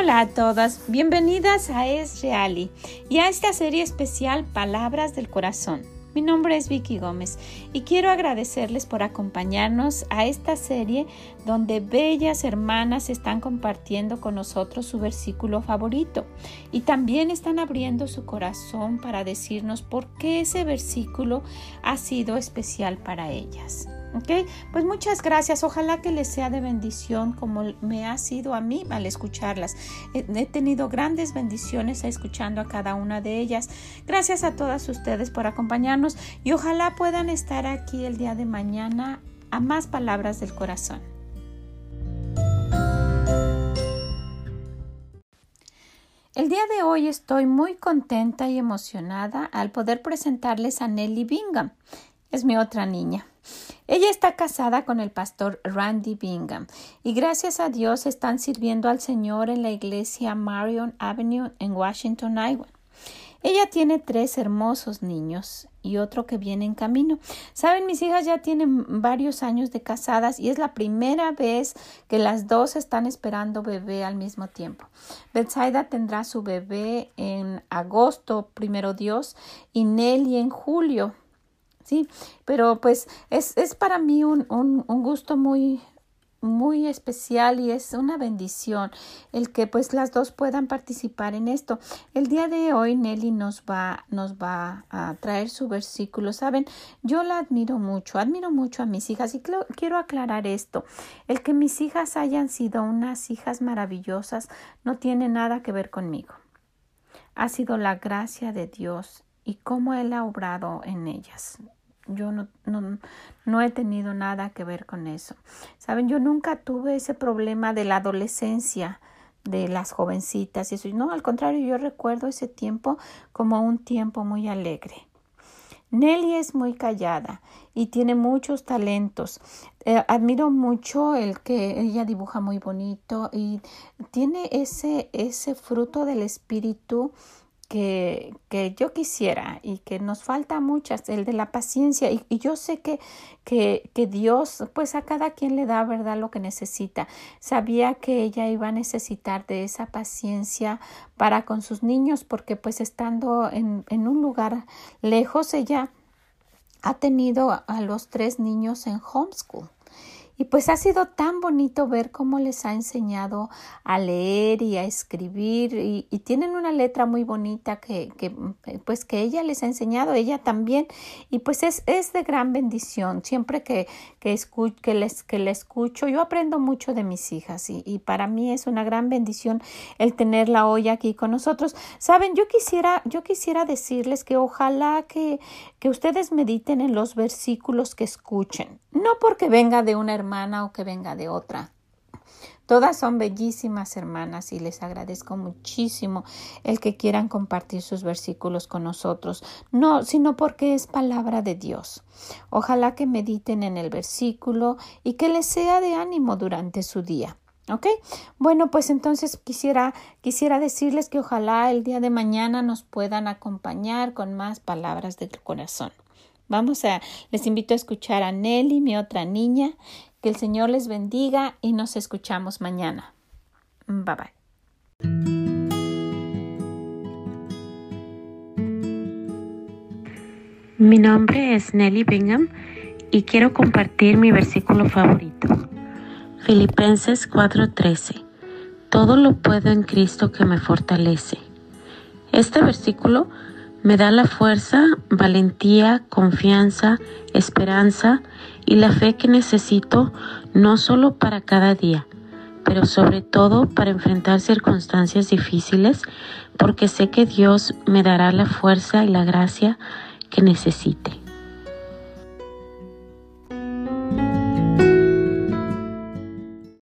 Hola a todas, bienvenidas a Es Reali y a esta serie especial Palabras del Corazón. Mi nombre es Vicky Gómez y quiero agradecerles por acompañarnos a esta serie donde bellas hermanas están compartiendo con nosotros su versículo favorito y también están abriendo su corazón para decirnos por qué ese versículo ha sido especial para ellas. ¿Ok? Pues muchas gracias. Ojalá que les sea de bendición como me ha sido a mí al escucharlas. He tenido grandes bendiciones escuchando a cada una de ellas. Gracias a todas ustedes por acompañarnos y ojalá puedan estar aquí el día de mañana a más palabras del corazón. El día de hoy estoy muy contenta y emocionada al poder presentarles a Nelly Bingham. Es mi otra niña. Ella está casada con el pastor Randy Bingham y gracias a Dios están sirviendo al Señor en la iglesia Marion Avenue en Washington, Iowa. Ella tiene tres hermosos niños y otro que viene en camino. Saben, mis hijas ya tienen varios años de casadas y es la primera vez que las dos están esperando bebé al mismo tiempo. Betsaida tendrá su bebé en agosto, primero Dios, y Nelly en julio sí, pero pues es, es para mí un, un, un gusto muy, muy especial y es una bendición el que pues las dos puedan participar en esto. El día de hoy Nelly nos va nos va a traer su versículo. Saben, yo la admiro mucho, admiro mucho a mis hijas y quiero aclarar esto. El que mis hijas hayan sido unas hijas maravillosas no tiene nada que ver conmigo. Ha sido la gracia de Dios y cómo Él ha obrado en ellas yo no, no, no, he tenido nada que ver con eso. Saben, yo nunca tuve ese problema de la adolescencia, de las jovencitas y eso. No, al contrario, yo recuerdo ese tiempo como un tiempo muy alegre. Nelly es muy callada y tiene muchos talentos. Eh, admiro mucho el que ella dibuja muy bonito y tiene ese, ese fruto del espíritu que, que, yo quisiera y que nos falta muchas, el de la paciencia. Y, y yo sé que, que, que, Dios, pues a cada quien le da, ¿verdad?, lo que necesita. Sabía que ella iba a necesitar de esa paciencia para con sus niños, porque pues estando en, en un lugar lejos, ella ha tenido a los tres niños en homeschool. Y pues ha sido tan bonito ver cómo les ha enseñado a leer y a escribir y, tienen una letra muy bonita que, que, pues que ella les ha enseñado, ella también y pues es, es de gran bendición. Siempre que, que, que, les, que le escucho, yo aprendo mucho de mis hijas y, y para mí es una gran bendición el tenerla hoy aquí con nosotros. Saben, yo quisiera, yo quisiera decirles que ojalá que, que ustedes mediten en los versículos que escuchen, no porque venga de una o que venga de otra. Todas son bellísimas hermanas y les agradezco muchísimo el que quieran compartir sus versículos con nosotros, no, sino porque es palabra de Dios. Ojalá que mediten en el versículo y que les sea de ánimo durante su día. ¿Ok? Bueno, pues entonces quisiera, quisiera decirles que ojalá el día de mañana nos puedan acompañar con más palabras del corazón. Vamos a, les invito a escuchar a Nelly, mi otra niña. Que el Señor les bendiga y nos escuchamos mañana. Bye bye. Mi nombre es Nelly Bingham y quiero compartir mi versículo favorito. Filipenses 4:13. Todo lo puedo en Cristo que me fortalece. Este versículo me da la fuerza, valentía, confianza, esperanza y la fe que necesito no solo para cada día, pero sobre todo para enfrentar circunstancias difíciles, porque sé que Dios me dará la fuerza y la gracia que necesite.